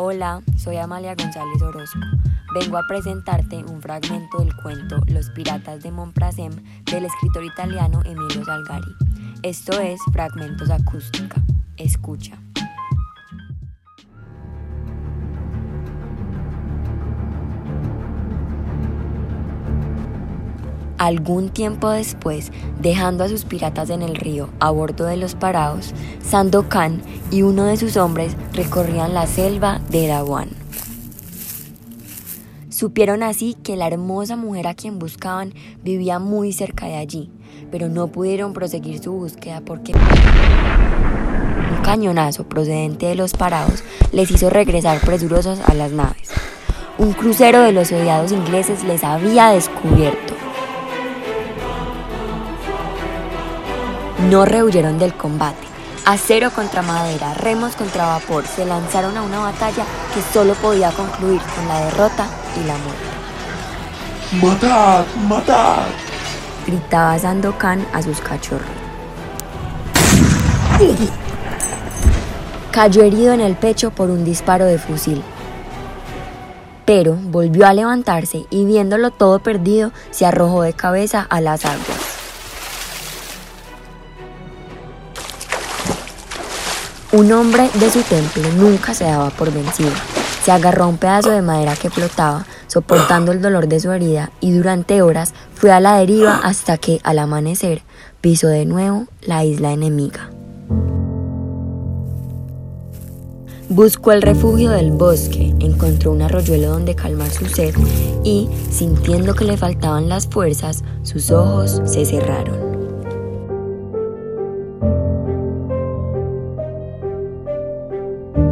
Hola, soy Amalia González Orozco. Vengo a presentarte un fragmento del cuento Los Piratas de Montprasem del escritor italiano Emilio Salgari. Esto es Fragmentos Acústica. Escucha. Algún tiempo después, dejando a sus piratas en el río a bordo de los parados, Sandokan y uno de sus hombres recorrían la selva de Erawan. Supieron así que la hermosa mujer a quien buscaban vivía muy cerca de allí, pero no pudieron proseguir su búsqueda porque un cañonazo procedente de los parados les hizo regresar presurosos a las naves. Un crucero de los odiados ingleses les había descubierto. No rehuyeron del combate. Acero contra madera, remos contra vapor, se lanzaron a una batalla que solo podía concluir con la derrota y la muerte. ¡Matad! ¡Matad! Gritaba Sandokan a sus cachorros. Cayó herido en el pecho por un disparo de fusil. Pero volvió a levantarse y viéndolo todo perdido, se arrojó de cabeza a las aguas. Un hombre de su templo nunca se daba por vencido. Se agarró a un pedazo de madera que flotaba, soportando el dolor de su herida, y durante horas fue a la deriva hasta que, al amanecer, pisó de nuevo la isla enemiga. Buscó el refugio del bosque, encontró un arroyuelo donde calmar su sed y, sintiendo que le faltaban las fuerzas, sus ojos se cerraron.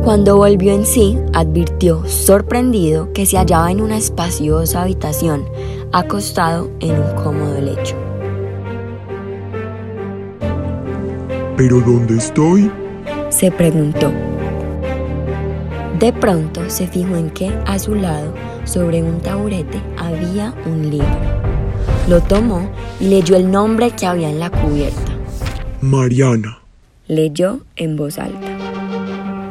Cuando volvió en sí, advirtió, sorprendido, que se hallaba en una espaciosa habitación, acostado en un cómodo lecho. ¿Pero dónde estoy? Se preguntó. De pronto se fijó en que a su lado, sobre un taburete, había un libro. Lo tomó y leyó el nombre que había en la cubierta. Mariana. Leyó en voz alta.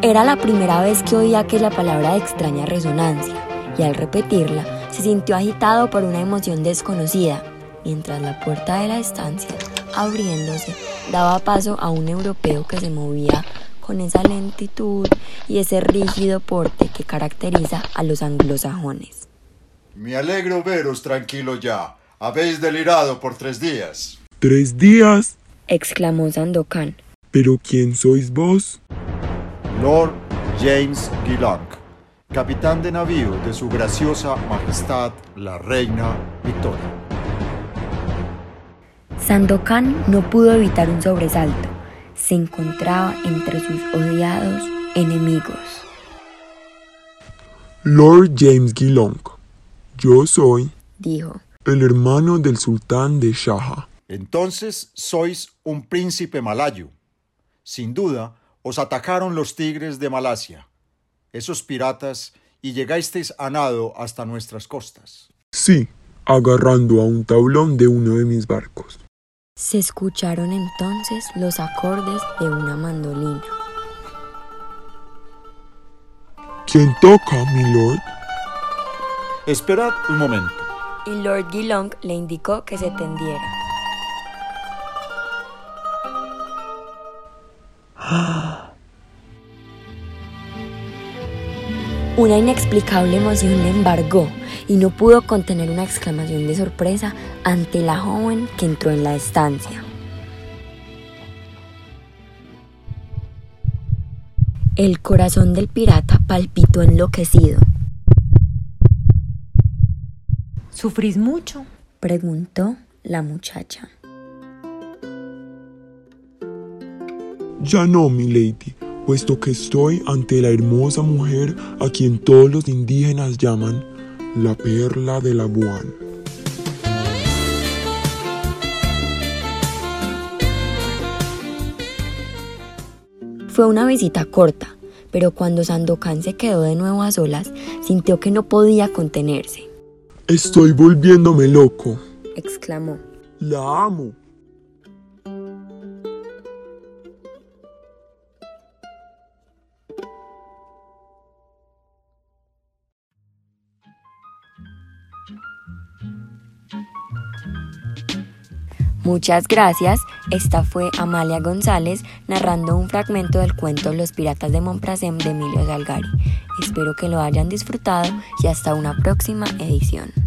Era la primera vez que oía aquella palabra de extraña resonancia, y al repetirla se sintió agitado por una emoción desconocida, mientras la puerta de la estancia, abriéndose, daba paso a un europeo que se movía con esa lentitud y ese rígido porte que caracteriza a los anglosajones. Me alegro veros tranquilo ya. Habéis delirado por tres días. ¿Tres días? exclamó Sandokan. ¿Pero quién sois vos? Lord James Gillang, capitán de navío de su graciosa majestad la reina Victoria. Sandokan no pudo evitar un sobresalto. Se encontraba entre sus odiados enemigos. Lord James Gilong. Yo soy, dijo, el hermano del sultán de Shaha. Entonces sois un príncipe malayo. Sin duda, os atacaron los tigres de Malasia, esos piratas, y llegasteis a nado hasta nuestras costas. Sí, agarrando a un tablón de uno de mis barcos. Se escucharon entonces los acordes de una mandolina. ¿Quién toca, mi lord? Esperad un momento. Y Lord Gilong le indicó que se tendiera. Una inexplicable emoción le embargó y no pudo contener una exclamación de sorpresa ante la joven que entró en la estancia. El corazón del pirata palpitó enloquecido. ¿Sufrís mucho? preguntó la muchacha. Ya no, mi lady, puesto que estoy ante la hermosa mujer a quien todos los indígenas llaman la perla de la Buan. Fue una visita corta, pero cuando Sandokan se quedó de nuevo a solas, sintió que no podía contenerse. Estoy volviéndome loco, exclamó. La amo. Muchas gracias. Esta fue Amalia González narrando un fragmento del cuento Los Piratas de Montprasem de Emilio Salgari. Espero que lo hayan disfrutado y hasta una próxima edición.